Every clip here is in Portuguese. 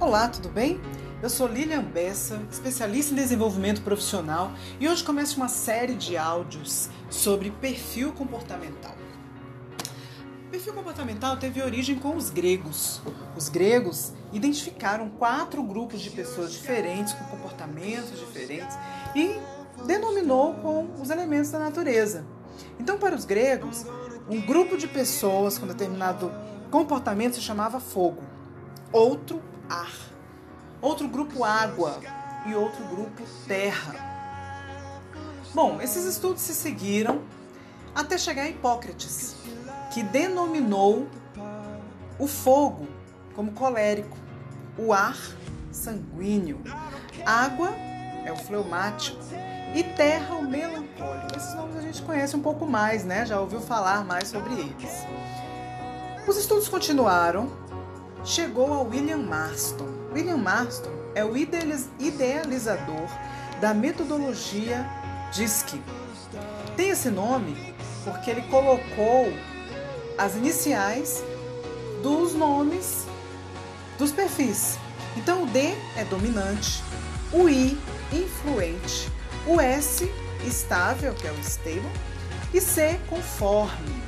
Olá, tudo bem? Eu sou Lilian Bessa, especialista em desenvolvimento profissional e hoje começo uma série de áudios sobre perfil comportamental. perfil comportamental teve origem com os gregos. Os gregos identificaram quatro grupos de pessoas diferentes, com comportamentos diferentes e denominou com os elementos da natureza. Então, para os gregos, um grupo de pessoas com determinado comportamento se chamava fogo, outro ar, outro grupo água e outro grupo terra. Bom, esses estudos se seguiram até chegar a Hipócrates, que denominou o fogo como colérico, o ar sanguíneo, água é o fleumático e terra o melancólico. Esses nomes a gente conhece um pouco mais, né? Já ouviu falar mais sobre eles. Os estudos continuaram, chegou a William Marston. William Marston é o idealizador da metodologia DISC. Tem esse nome porque ele colocou as iniciais dos nomes dos perfis. Então o D é dominante, o I influente, o S estável, que é o stable, e C conforme.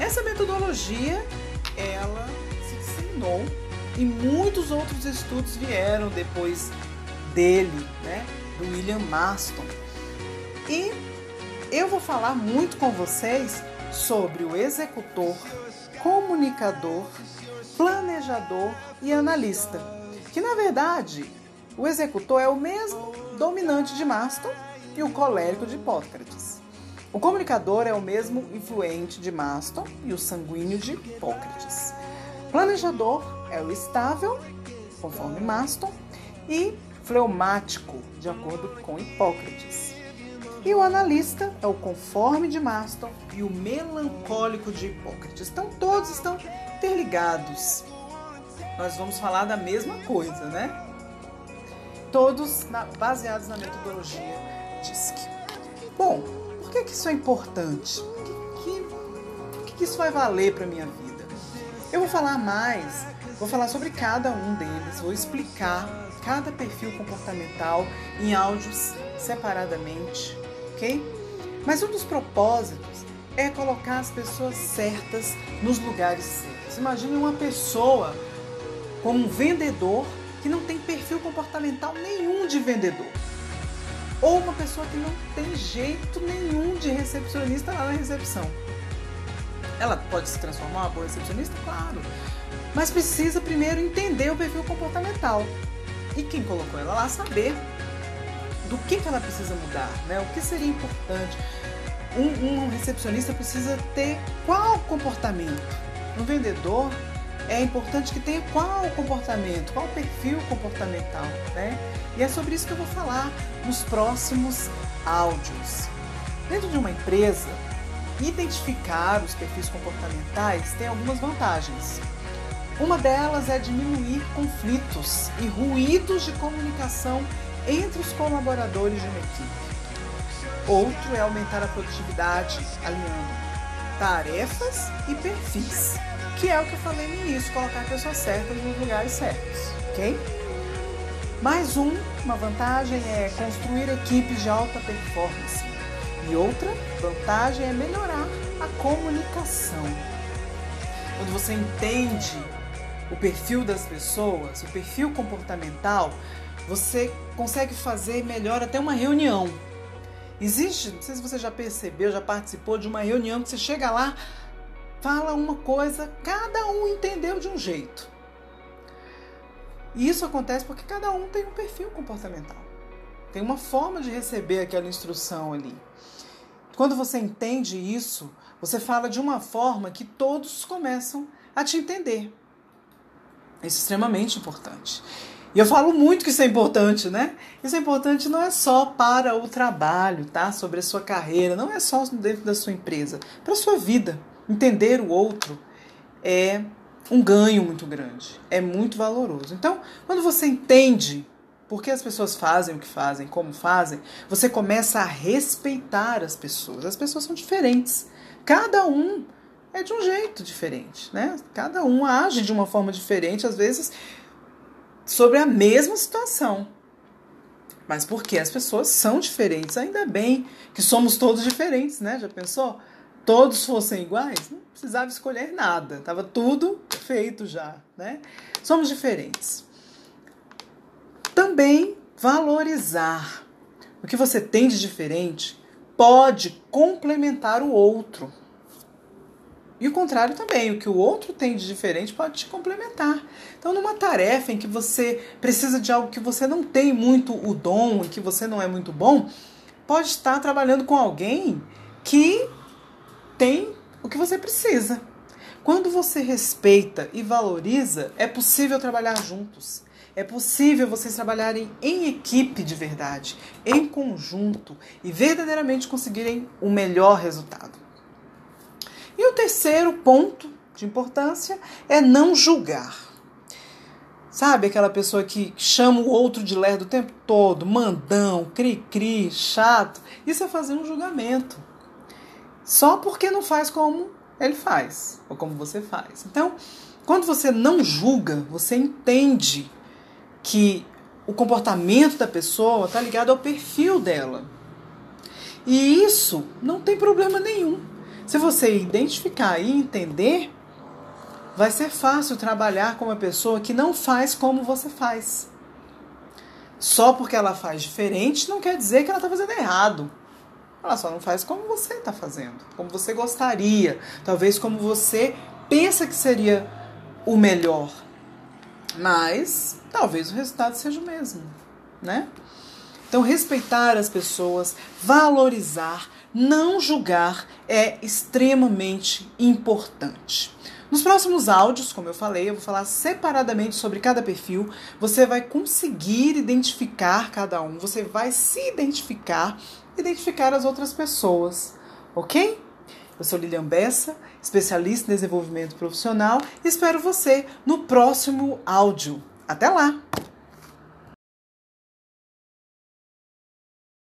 Essa metodologia, ela e muitos outros estudos vieram depois dele, né, do William Marston. E eu vou falar muito com vocês sobre o executor, comunicador, planejador e analista, que na verdade o executor é o mesmo dominante de Maston e o colérico de Hipócrates. O comunicador é o mesmo influente de Maston e o sanguíneo de Hipócrates. Planejador é o estável, conforme Maston, e fleumático, de acordo com Hipócrates. E o analista é o conforme de Maston e o melancólico de Hipócrates. Então todos estão interligados. Nós vamos falar da mesma coisa, né? todos na, baseados na metodologia DISC. Bom, por que, que isso é importante? O que, que, que isso vai valer para minha vida? Eu vou falar mais, vou falar sobre cada um deles, vou explicar cada perfil comportamental em áudios separadamente, ok? Mas um dos propósitos é colocar as pessoas certas nos lugares certos. Imagine uma pessoa como um vendedor que não tem perfil comportamental nenhum de vendedor. Ou uma pessoa que não tem jeito nenhum de recepcionista lá na recepção. Ela pode se transformar uma boa recepcionista? Claro. Mas precisa primeiro entender o perfil comportamental. E quem colocou ela lá saber do que, que ela precisa mudar, né? O que seria importante. Um, um recepcionista precisa ter qual comportamento? Um vendedor é importante que tenha qual comportamento, qual perfil comportamental, né? E é sobre isso que eu vou falar nos próximos áudios. Dentro de uma empresa, identificar os perfis comportamentais tem algumas vantagens. Uma delas é diminuir conflitos e ruídos de comunicação entre os colaboradores de uma equipe. Outro é aumentar a produtividade, alinhando tarefas e perfis que é o que eu falei no início, colocar a pessoa certa nos lugares certos, ok? Mais um, uma vantagem é construir equipes de alta performance. E outra vantagem é melhorar a comunicação. Quando você entende o perfil das pessoas, o perfil comportamental, você consegue fazer melhor até uma reunião. Existe, não sei se você já percebeu, já participou de uma reunião que você chega lá, fala uma coisa, cada um entendeu de um jeito. E isso acontece porque cada um tem um perfil comportamental. Tem uma forma de receber aquela instrução ali. Quando você entende isso, você fala de uma forma que todos começam a te entender. É extremamente importante. E eu falo muito que isso é importante, né? Isso é importante não é só para o trabalho, tá? Sobre a sua carreira, não é só dentro da sua empresa, para a sua vida. Entender o outro é um ganho muito grande, é muito valoroso. Então, quando você entende por que as pessoas fazem o que fazem, como fazem, você começa a respeitar as pessoas. As pessoas são diferentes. Cada um é de um jeito diferente, né? Cada um age de uma forma diferente, às vezes sobre a mesma situação. Mas porque as pessoas são diferentes. Ainda bem que somos todos diferentes, né? Já pensou? Todos fossem iguais, não precisava escolher nada. Tava tudo feito já, né? Somos diferentes. Também valorizar o que você tem de diferente pode complementar o outro. E o contrário também, o que o outro tem de diferente pode te complementar. Então, numa tarefa em que você precisa de algo que você não tem muito o dom, em que você não é muito bom, pode estar trabalhando com alguém que tem o que você precisa. Quando você respeita e valoriza, é possível trabalhar juntos. É possível vocês trabalharem em equipe de verdade, em conjunto e verdadeiramente conseguirem o melhor resultado. E o terceiro ponto de importância é não julgar. Sabe aquela pessoa que chama o outro de lerdo o tempo todo, mandão, cri-cri, chato? Isso é fazer um julgamento. Só porque não faz como ele faz, ou como você faz. Então, quando você não julga, você entende que o comportamento da pessoa está ligado ao perfil dela. E isso não tem problema nenhum. Se você identificar e entender, vai ser fácil trabalhar com uma pessoa que não faz como você faz. Só porque ela faz diferente não quer dizer que ela está fazendo errado. Ela só não faz como você está fazendo, como você gostaria, talvez como você pensa que seria o melhor. Mas talvez o resultado seja o mesmo, né? Então, respeitar as pessoas, valorizar, não julgar é extremamente importante. Nos próximos áudios, como eu falei, eu vou falar separadamente sobre cada perfil. Você vai conseguir identificar cada um, você vai se identificar, identificar as outras pessoas, ok? Eu sou Lilian Bessa, especialista em desenvolvimento profissional, e espero você no próximo áudio. Até lá!